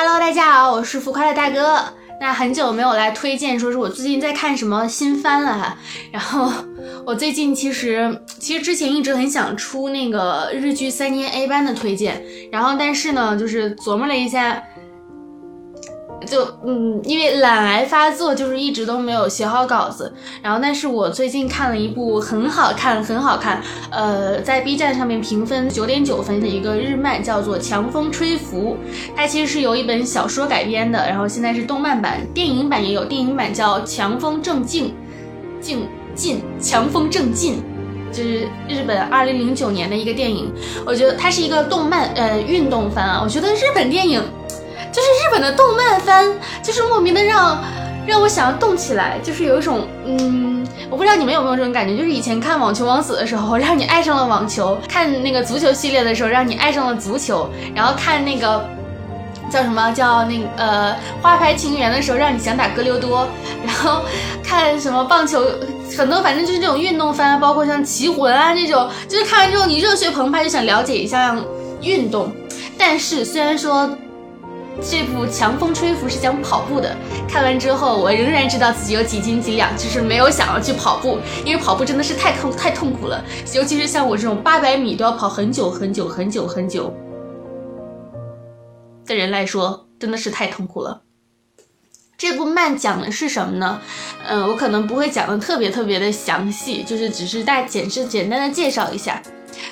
Hello，大家好，我是浮夸的大哥。那很久没有来推荐，说是我最近在看什么新番了。然后 我最近其实其实之前一直很想出那个日剧三年 A 班的推荐，然后但是呢，就是琢磨了一下。就嗯，因为懒癌发作，就是一直都没有写好稿子。然后，但是我最近看了一部很好看、很好看，呃，在 B 站上面评分九点九分的一个日漫，叫做《强风吹拂》。它其实是由一本小说改编的，然后现在是动漫版，电影版也有，电影版叫《强风正劲劲劲强风正劲》，就是日本二零零九年的一个电影。我觉得它是一个动漫呃运动番啊，我觉得日本电影。就是日本的动漫番，就是莫名的让让我想要动起来，就是有一种嗯，我不知道你们有没有这种感觉，就是以前看《网球王子》的时候，让你爱上了网球；看那个足球系列的时候，让你爱上了足球；然后看那个叫什么叫那呃《花牌情缘》的时候，让你想打格留多；然后看什么棒球，很多反正就是这种运动番，包括像《棋魂》啊这种，就是看完之后你热血澎湃，就想了解一下运动。但是虽然说。这部《强风吹拂》是讲跑步的，看完之后我仍然知道自己有几斤几两，就是没有想要去跑步，因为跑步真的是太痛太痛苦了，尤其是像我这种八百米都要跑很久很久很久很久的人来说，真的是太痛苦了。这部漫讲的是什么呢？嗯，我可能不会讲的特别特别的详细，就是只是大简是简单的介绍一下。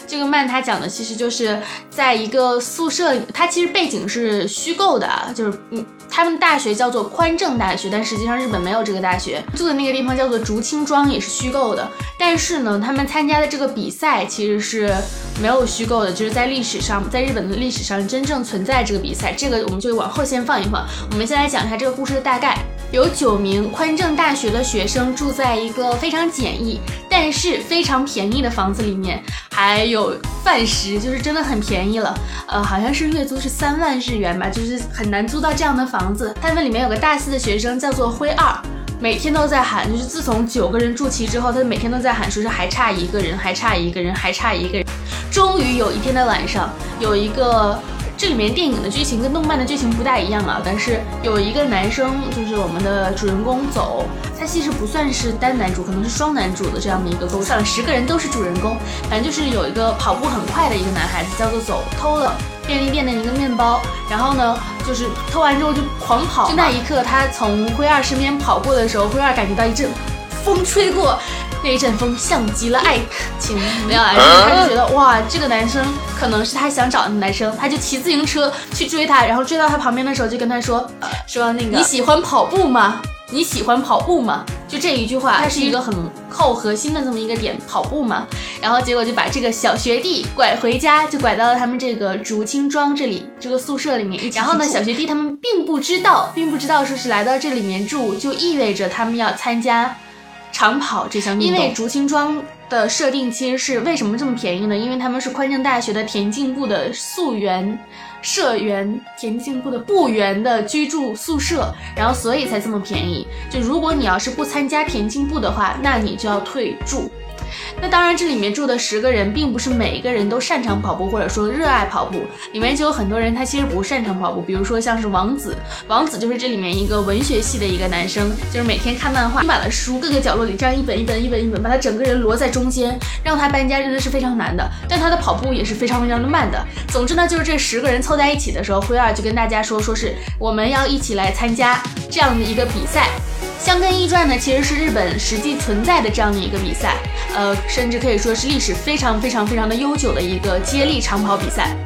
这个漫它讲的其实就是在一个宿舍，它其实背景是虚构的，就是嗯，他们大学叫做宽正大学，但实际上日本没有这个大学，住的那个地方叫做竹青庄，也是虚构的。但是呢，他们参加的这个比赛其实是没有虚构的，就是在历史上，在日本的历史上真正存在这个比赛。这个我们就往后先放一放，我们先来讲一下这个故事的大概。有九名宽正大学的学生住在一个非常简易，但是非常便宜的房子里面，还有饭食，就是真的很便宜了。呃，好像是月租是三万日元吧，就是很难租到这样的房子。他们里面有个大四的学生叫做灰二，每天都在喊，就是自从九个人住齐之后，他每天都在喊，说是还差一个人，还差一个人，还差一个人。终于有一天的晚上，有一个。这里面电影的剧情跟动漫的剧情不大一样啊，但是有一个男生，就是我们的主人公走，他其实不算是单男主，可能是双男主的这样的一个构想。十个人都是主人公，反正就是有一个跑步很快的一个男孩子，叫做走，偷了便利店的一个面包，然后呢，就是偷完之后就狂跑。就那一刻，他从灰二身边跑过的时候，灰二感觉到一阵风吹过。那一阵风像极了爱情，没有啊？他就觉得哇，这个男生可能是他想找的男生，他就骑自行车去追他，然后追到他旁边的时候就跟他说，说那个你喜欢跑步吗？你喜欢跑步吗？就这一句话，它是一个很扣核心的这么一个点，跑步嘛。然后结果就把这个小学弟拐回家，就拐到了他们这个竹青庄这里这个宿舍里面。然后呢，小学弟他们并不知道，并不知道说是来到这里面住就意味着他们要参加。长跑这项运动，因为竹青庄的设定其实是为什么这么便宜呢？因为他们是宽正大学的田径部的宿员、社员，田径部的部员的居住宿舍，然后所以才这么便宜。就如果你要是不参加田径部的话，那你就要退住。那当然，这里面住的十个人，并不是每一个人都擅长跑步，或者说热爱跑步。里面就有很多人，他其实不擅长跑步。比如说像是王子，王子就是这里面一个文学系的一个男生，就是每天看漫画，满了书，各个角落里这样一本一本一本一本，把他整个人摞在中间，让他搬家真的是非常难的。但他的跑步也是非常非常的慢的。总之呢，就是这十个人凑在一起的时候，灰二就跟大家说，说是我们要一起来参加这样的一个比赛。香根驿传呢，其实是日本实际存在的这样的一个比赛，呃，甚至可以说是历史非常非常非常的悠久的一个接力长跑比赛。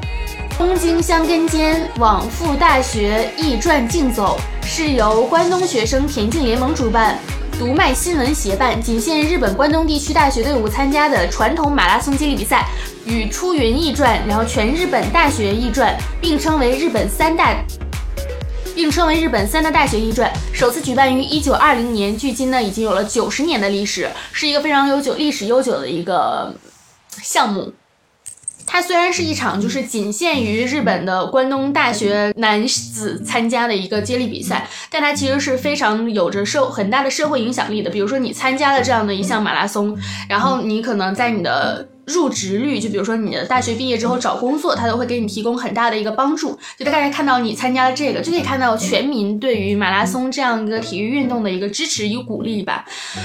东京香根间往复大学驿传竞走是由关东学生田径联盟主办，读卖新闻协办，仅限日本关东地区大学队伍参加的传统马拉松接力比赛，与出云驿传，然后全日本大学驿传并称为日本三大。并称为日本三大大学一传，首次举办于一九二零年，距今呢已经有了九十年的历史，是一个非常悠久、历史悠久的一个项目。它虽然是一场就是仅限于日本的关东大学男子参加的一个接力比赛，但它其实是非常有着社很大的社会影响力的。比如说你参加了这样的一项马拉松，然后你可能在你的。入职率，就比如说你的大学毕业之后找工作，他都会给你提供很大的一个帮助。就大家看到你参加了这个，就可以看到全民对于马拉松这样一个体育运动的一个支持与鼓励吧。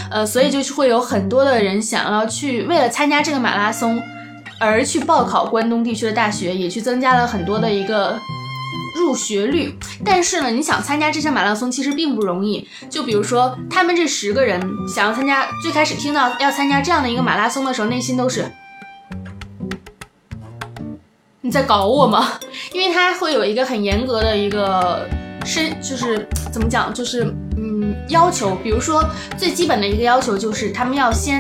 呃，所以就是会有很多的人想要去为了参加这个马拉松而去报考关东地区的大学，也去增加了很多的一个。入学率，但是呢，你想参加这项马拉松其实并不容易。就比如说，他们这十个人想要参加，最开始听到要参加这样的一个马拉松的时候，内心都是你在搞我吗？因为他会有一个很严格的一个身，就是怎么讲，就是嗯要求。比如说最基本的一个要求就是，他们要先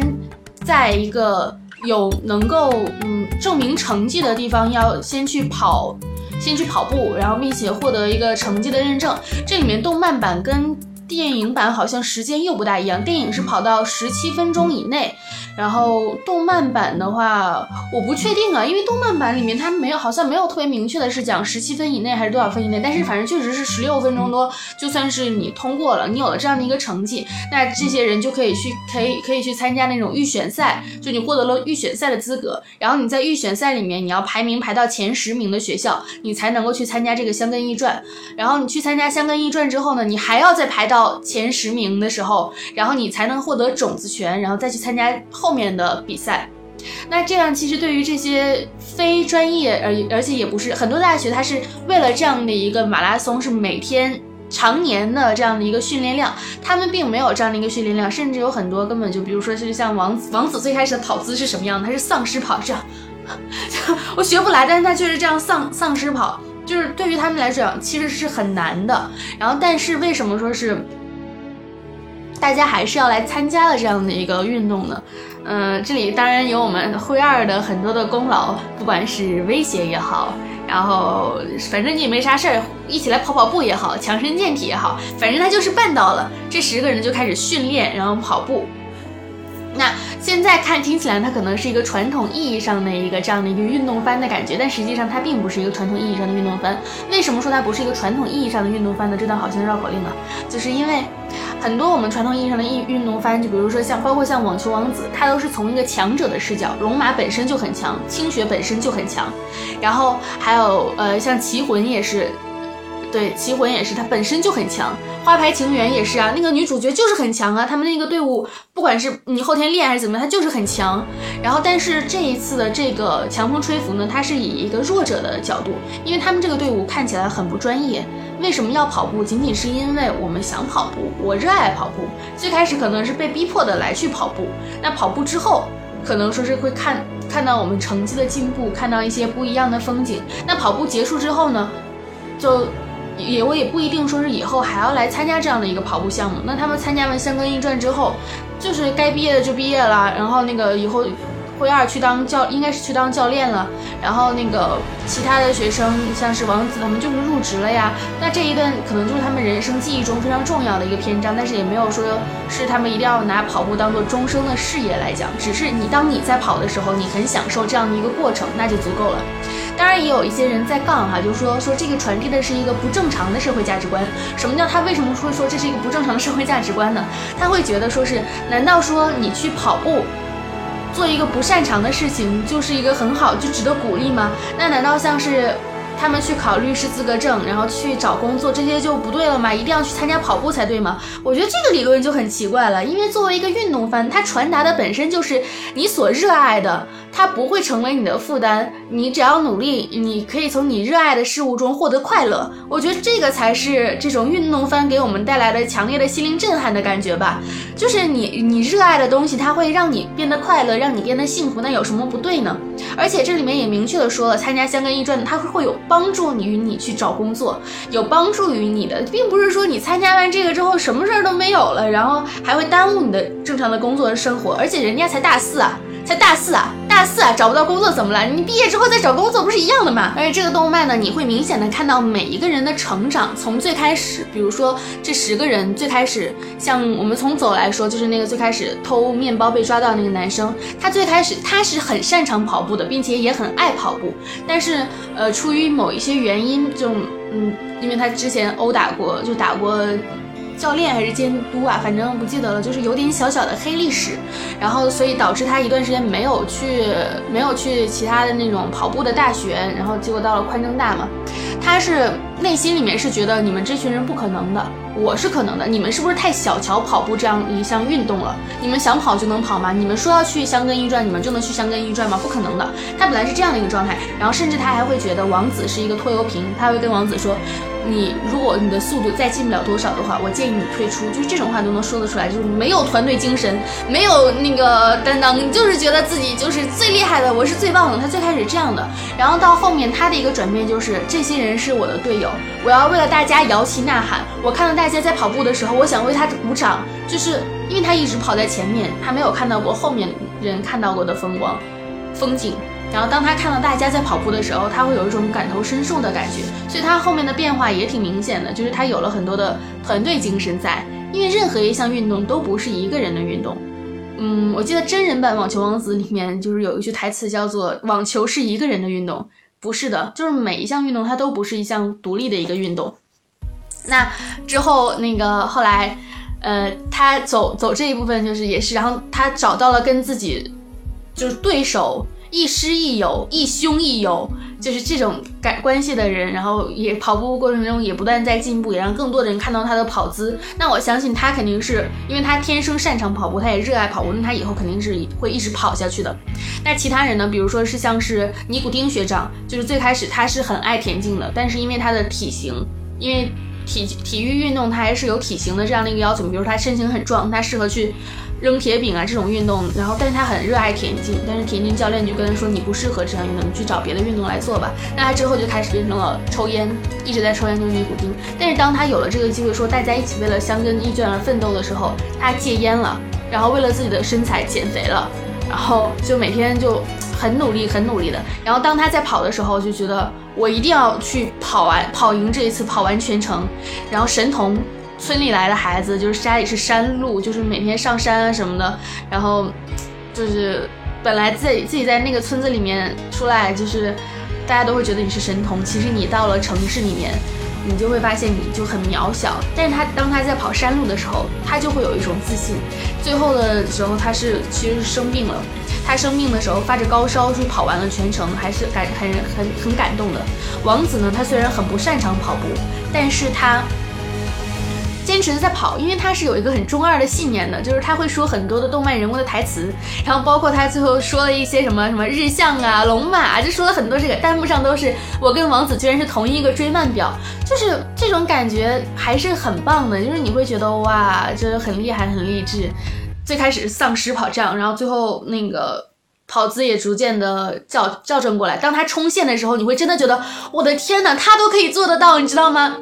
在一个有能够嗯证明成绩的地方，要先去跑。先去跑步，然后并且获得一个成绩的认证。这里面动漫版跟。电影版好像时间又不大一样，电影是跑到十七分钟以内，然后动漫版的话我不确定啊，因为动漫版里面它没有，好像没有特别明确的是讲十七分以内还是多少分以内，但是反正确实是十六分钟多，就算是你通过了，你有了这样的一个成绩，那这些人就可以去，可以可以去参加那种预选赛，就你获得了预选赛的资格，然后你在预选赛里面你要排名排到前十名的学校，你才能够去参加这个香根驿传，然后你去参加香根驿传之后呢，你还要再排到。前十名的时候，然后你才能获得种子权，然后再去参加后后面的比赛。那这样其实对于这些非专业，而而且也不是很多大学，它是为了这样的一个马拉松，是每天常年的这样的一个训练量，他们并没有这样的一个训练量，甚至有很多根本就，比如说是像王子，王子最开始的跑姿是什么样的？他是丧尸跑，这样，我学不来，但是他就是这样丧丧尸跑。就是对于他们来讲，其实是很难的。然后，但是为什么说是大家还是要来参加了这样的一个运动呢？嗯，这里当然有我们灰二的很多的功劳，不管是威胁也好，然后反正你也没啥事儿，一起来跑跑步也好，强身健体也好，反正他就是办到了。这十个人就开始训练，然后跑步。那现在看听起来，它可能是一个传统意义上的一个这样的一个运动番的感觉，但实际上它并不是一个传统意义上的运动番。为什么说它不是一个传统意义上的运动番呢？这段好像绕口令啊，就是因为很多我们传统意义上的运运动番，就比如说像包括像网球王子，它都是从一个强者的视角，龙马本身就很强，青雪本身就很强，然后还有呃像棋魂也是。对，棋魂也是，它本身就很强。花牌情缘也是啊，那个女主角就是很强啊。他们那个队伍，不管是你后天练还是怎么样，她就是很强。然后，但是这一次的这个强风吹拂呢，它是以一个弱者的角度，因为他们这个队伍看起来很不专业。为什么要跑步？仅仅是因为我们想跑步，我热爱跑步。最开始可能是被逼迫的来去跑步，那跑步之后，可能说是会看看到我们成绩的进步，看到一些不一样的风景。那跑步结束之后呢，就。也我也不一定说是以后还要来参加这样的一个跑步项目。那他们参加完香根驿传之后，就是该毕业的就毕业了，然后那个以后灰二去当教，应该是去当教练了。然后那个其他的学生，像是王子他们就是入职了呀。那这一段可能就是他们人生记忆中非常重要的一个篇章，但是也没有说是他们一定要拿跑步当做终生的事业来讲。只是你当你在跑的时候，你很享受这样的一个过程，那就足够了。当然也有一些人在杠哈，就是说说这个传递的是一个不正常的社会价值观。什么叫他为什么会说这是一个不正常的社会价值观呢？他会觉得说是，难道说你去跑步，做一个不擅长的事情，就是一个很好就值得鼓励吗？那难道像是？他们去考律师资格证，然后去找工作，这些就不对了吗？一定要去参加跑步才对吗？我觉得这个理论就很奇怪了。因为作为一个运动番，它传达的本身就是你所热爱的，它不会成为你的负担。你只要努力，你可以从你热爱的事物中获得快乐。我觉得这个才是这种运动番给我们带来的强烈的心灵震撼的感觉吧。就是你你热爱的东西，它会让你变得快乐，让你变得幸福，那有什么不对呢？而且这里面也明确的说了，参加香根驿传，它会有。帮助你与你去找工作，有帮助于你的，并不是说你参加完这个之后什么事儿都没有了，然后还会耽误你的正常的工作和生活。而且人家才大四啊，才大四啊，大四啊，找不到工作怎么了？你毕业之后再找工作不是一样的吗？而且这个动漫呢，你会明显的看到每一个人的成长，从最开始，比如说这十个人最开始，像我们从走来说，就是那个最开始偷面包被抓到那个男生，他最开始他是很擅长跑步的，并且也很爱跑步，但是呃，出于某一些原因，就嗯，因为他之前殴打过，就打过。教练还是监督啊，反正不记得了，就是有点小小的黑历史。然后所以导致他一段时间没有去没有去其他的那种跑步的大学，然后结果到了宽政大嘛，他是内心里面是觉得你们这群人不可能的。我是可能的，你们是不是太小瞧跑步这样一项运动了？你们想跑就能跑吗？你们说要去香根一转，你们就能去香根一转吗？不可能的。他本来是这样的一个状态，然后甚至他还会觉得王子是一个拖油瓶，他会跟王子说。你如果你的速度再进不了多少的话，我建议你退出。就是这种话都能说得出来，就是没有团队精神，没有那个担当，你就是觉得自己就是最厉害的，我是最棒的。他最开始这样的，然后到后面他的一个转变就是这些人是我的队友，我要为了大家摇旗呐喊。我看到大家在跑步的时候，我想为他鼓掌，就是因为他一直跑在前面，他没有看到过后面人看到过的风光风景。然后当他看到大家在跑步的时候，他会有一种感同身受的感觉，所以他后面的变化也挺明显的，就是他有了很多的团队精神在。因为任何一项运动都不是一个人的运动。嗯，我记得真人版《网球王子》里面就是有一句台词叫做“网球是一个人的运动”，不是的，就是每一项运动它都不是一项独立的一个运动。那之后那个后来，呃，他走走这一部分就是也是，然后他找到了跟自己就是对手。亦师亦友，亦兄亦友，就是这种感关系的人，然后也跑步过程中也不断在进步，也让更多的人看到他的跑姿。那我相信他肯定是因为他天生擅长跑步，他也热爱跑步，那他以后肯定是会一直跑下去的。那其他人呢？比如说是像是尼古丁学长，就是最开始他是很爱田径的，但是因为他的体型，因为体体育运动他还是有体型的这样的一个要求，比如他身形很壮，他适合去。扔铁饼啊这种运动，然后但是他很热爱田径，但是田径教练就跟他说你不适合这项运动，你去找别的运动来做吧。那他之后就开始变成了抽烟，一直在抽烟，就是尼古丁。但是当他有了这个机会，说大家一起为了香根一卷而奋斗的时候，他戒烟了，然后为了自己的身材减肥了，然后就每天就很努力，很努力的。然后当他在跑的时候，就觉得我一定要去跑完，跑赢这一次，跑完全程。然后神童。村里来的孩子，就是家里是山路，就是每天上山啊什么的，然后就是本来自己自己在那个村子里面出来，就是大家都会觉得你是神童，其实你到了城市里面，你就会发现你就很渺小。但是他当他在跑山路的时候，他就会有一种自信。最后的时候，他是其实是生病了，他生病的时候发着高烧，就跑完了全程，还是感很很很感动的。王子呢，他虽然很不擅长跑步，但是他。坚持的在跑，因为他是有一个很中二的信念的，就是他会说很多的动漫人物的台词，然后包括他最后说了一些什么什么日向啊、龙马，就说了很多这个弹幕上都是我跟王子居然是同一个追漫表，就是这种感觉还是很棒的，就是你会觉得哇，就是很厉害、很励志。最开始丧尸跑这样，然后最后那个跑姿也逐渐的校校正过来。当他冲线的时候，你会真的觉得我的天哪，他都可以做得到，你知道吗？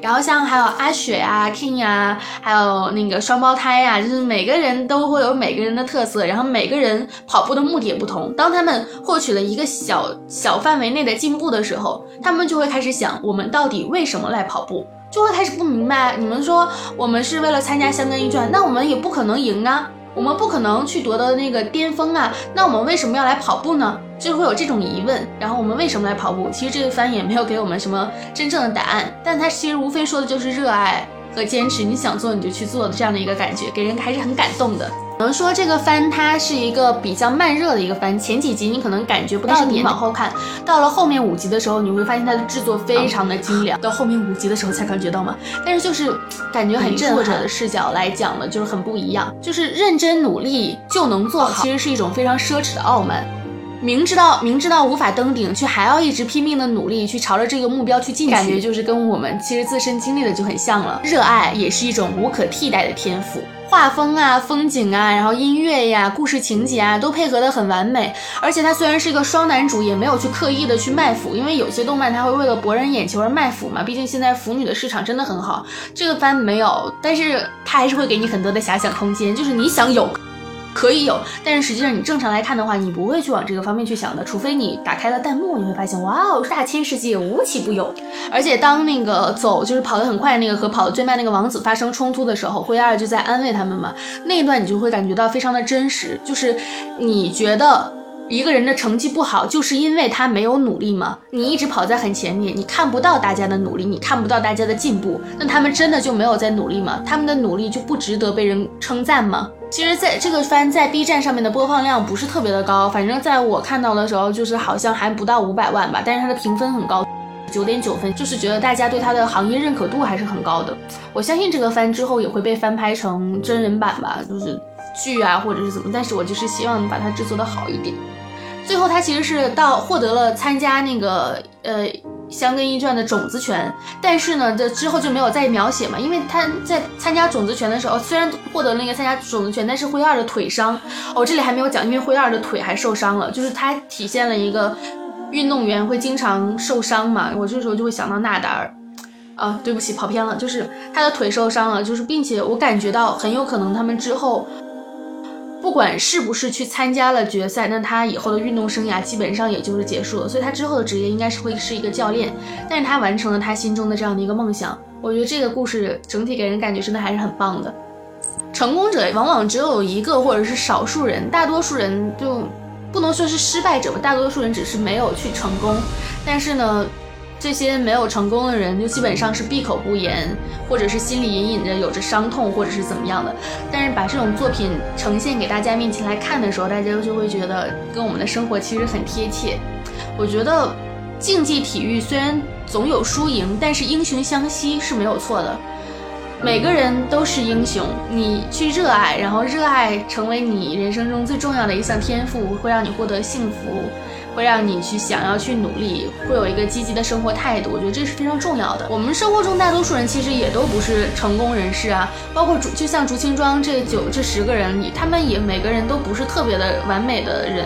然后像还有阿雪啊、King 呀，还有那个双胞胎呀，就是每个人都会有每个人的特色，然后每个人跑步的目的也不同。当他们获取了一个小小范围内的进步的时候，他们就会开始想：我们到底为什么来跑步？就会开始不明白。你们说我们是为了参加香根一转，那我们也不可能赢啊。我们不可能去夺得那个巅峰啊，那我们为什么要来跑步呢？就会有这种疑问。然后我们为什么来跑步？其实这个翻译也没有给我们什么真正的答案，但它其实无非说的就是热爱和坚持，你想做你就去做的这样的一个感觉，给人还是很感动的。可能说这个番它是一个比较慢热的一个番，前几集你可能感觉不到，你往后看到了后面五集的时候，你会发现它的制作非常的精良。到后面五集的时候才感觉到嘛？但是就是感觉很震撼。作者的视角来讲呢，就是很不一样，就是认真努力就能做好，其实是一种非常奢侈的傲慢。明知道明知道无法登顶，却还要一直拼命的努力去朝着这个目标去进，感觉就是跟我们其实自身经历的就很像了。热爱也是一种无可替代的天赋。画风啊，风景啊，然后音乐呀，故事情节啊，都配合的很完美。而且它虽然是一个双男主，也没有去刻意的去卖腐，因为有些动漫它会为了博人眼球而卖腐嘛。毕竟现在腐女的市场真的很好，这个番没有，但是它还是会给你很多的遐想空间，就是你想有。可以有，但是实际上你正常来看的话，你不会去往这个方面去想的，除非你打开了弹幕，你会发现，哇哦，大千世界无奇不有。而且当那个走就是跑得很快那个和跑得最慢那个王子发生冲突的时候，灰二就在安慰他们嘛，那一段你就会感觉到非常的真实，就是你觉得一个人的成绩不好，就是因为他没有努力吗？你一直跑在很前面，你看不到大家的努力，你看不到大家的进步，那他们真的就没有在努力吗？他们的努力就不值得被人称赞吗？其实，在这个番在 B 站上面的播放量不是特别的高，反正在我看到的时候，就是好像还不到五百万吧，但是它的评分很高，九点九分，就是觉得大家对它的行业认可度还是很高的。我相信这个番之后也会被翻拍成真人版吧，就是剧啊或者是怎么，但是我就是希望把它制作的好一点。最后，他其实是到获得了参加那个呃《香根一传》的种子权，但是呢，这之后就没有再描写嘛，因为他在参加种子权的时候，虽然获得了那个参加种子权，但是灰二的腿伤，哦，这里还没有讲，因为灰二的腿还受伤了，就是他体现了一个运动员会经常受伤嘛，我这时候就会想到纳达尔，啊，对不起，跑偏了，就是他的腿受伤了，就是并且我感觉到很有可能他们之后。不管是不是去参加了决赛，那他以后的运动生涯基本上也就是结束了。所以他之后的职业应该是会是一个教练，但是他完成了他心中的这样的一个梦想。我觉得这个故事整体给人感觉真的还是很棒的。成功者往往只有一个或者是少数人，大多数人就不能说是失败者吧，大多数人只是没有去成功。但是呢。这些没有成功的人，就基本上是闭口不言，或者是心里隐隐着有着伤痛，或者是怎么样的。但是把这种作品呈现给大家面前来看的时候，大家就会觉得跟我们的生活其实很贴切。我觉得竞技体育虽然总有输赢，但是英雄相惜是没有错的。每个人都是英雄，你去热爱，然后热爱成为你人生中最重要的一项天赋，会让你获得幸福。会让你去想要去努力，会有一个积极的生活态度，我觉得这是非常重要的。我们生活中大多数人其实也都不是成功人士啊，包括竹就像竹青庄这九这十个人里，他们也每个人都不是特别的完美的人，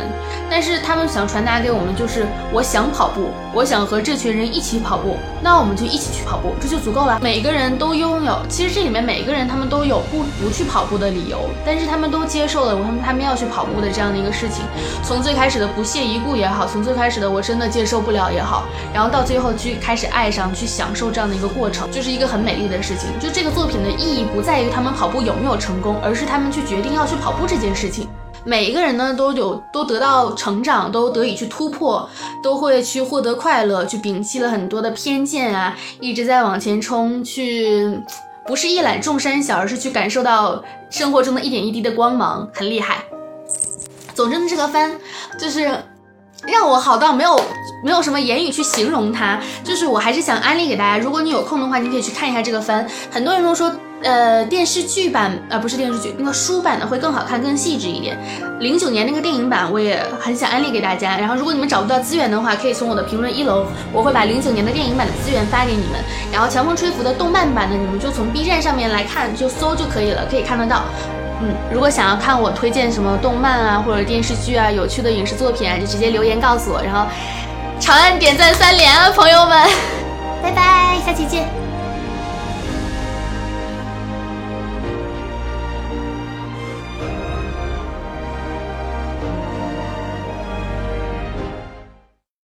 但是他们想传达给我们就是，我想跑步，我想和这群人一起跑步，那我们就一起去跑步，这就足够了。每个人都拥有，其实这里面每个人他们都有不不去跑步的理由，但是他们都接受了他们他们要去跑步的这样的一个事情，从最开始的不屑一顾也好。从最开始的我真的接受不了也好，然后到最后去开始爱上，去享受这样的一个过程，就是一个很美丽的事情。就这个作品的意义不在于他们跑步有没有成功，而是他们去决定要去跑步这件事情。每一个人呢都有都得到成长，都得以去突破，都会去获得快乐，去摒弃了很多的偏见啊，一直在往前冲，去不是一览众山小，而是去感受到生活中的一点一滴的光芒，很厉害。总之呢，这个番就是。让我好到没有没有什么言语去形容它，就是我还是想安利给大家。如果你有空的话，你可以去看一下这个番。很多人都说，呃，电视剧版，呃，不是电视剧，那个书版的会更好看、更细致一点。零九年那个电影版我也很想安利给大家。然后，如果你们找不到资源的话，可以从我的评论一楼，我会把零九年的电影版的资源发给你们。然后，强风吹拂的动漫版的，你们就从 B 站上面来看，就搜就可以了，可以看得到。嗯，如果想要看我推荐什么动漫啊，或者电视剧啊，有趣的影视作品啊，就直接留言告诉我，然后长按点赞三连啊，朋友们，拜拜，下期见。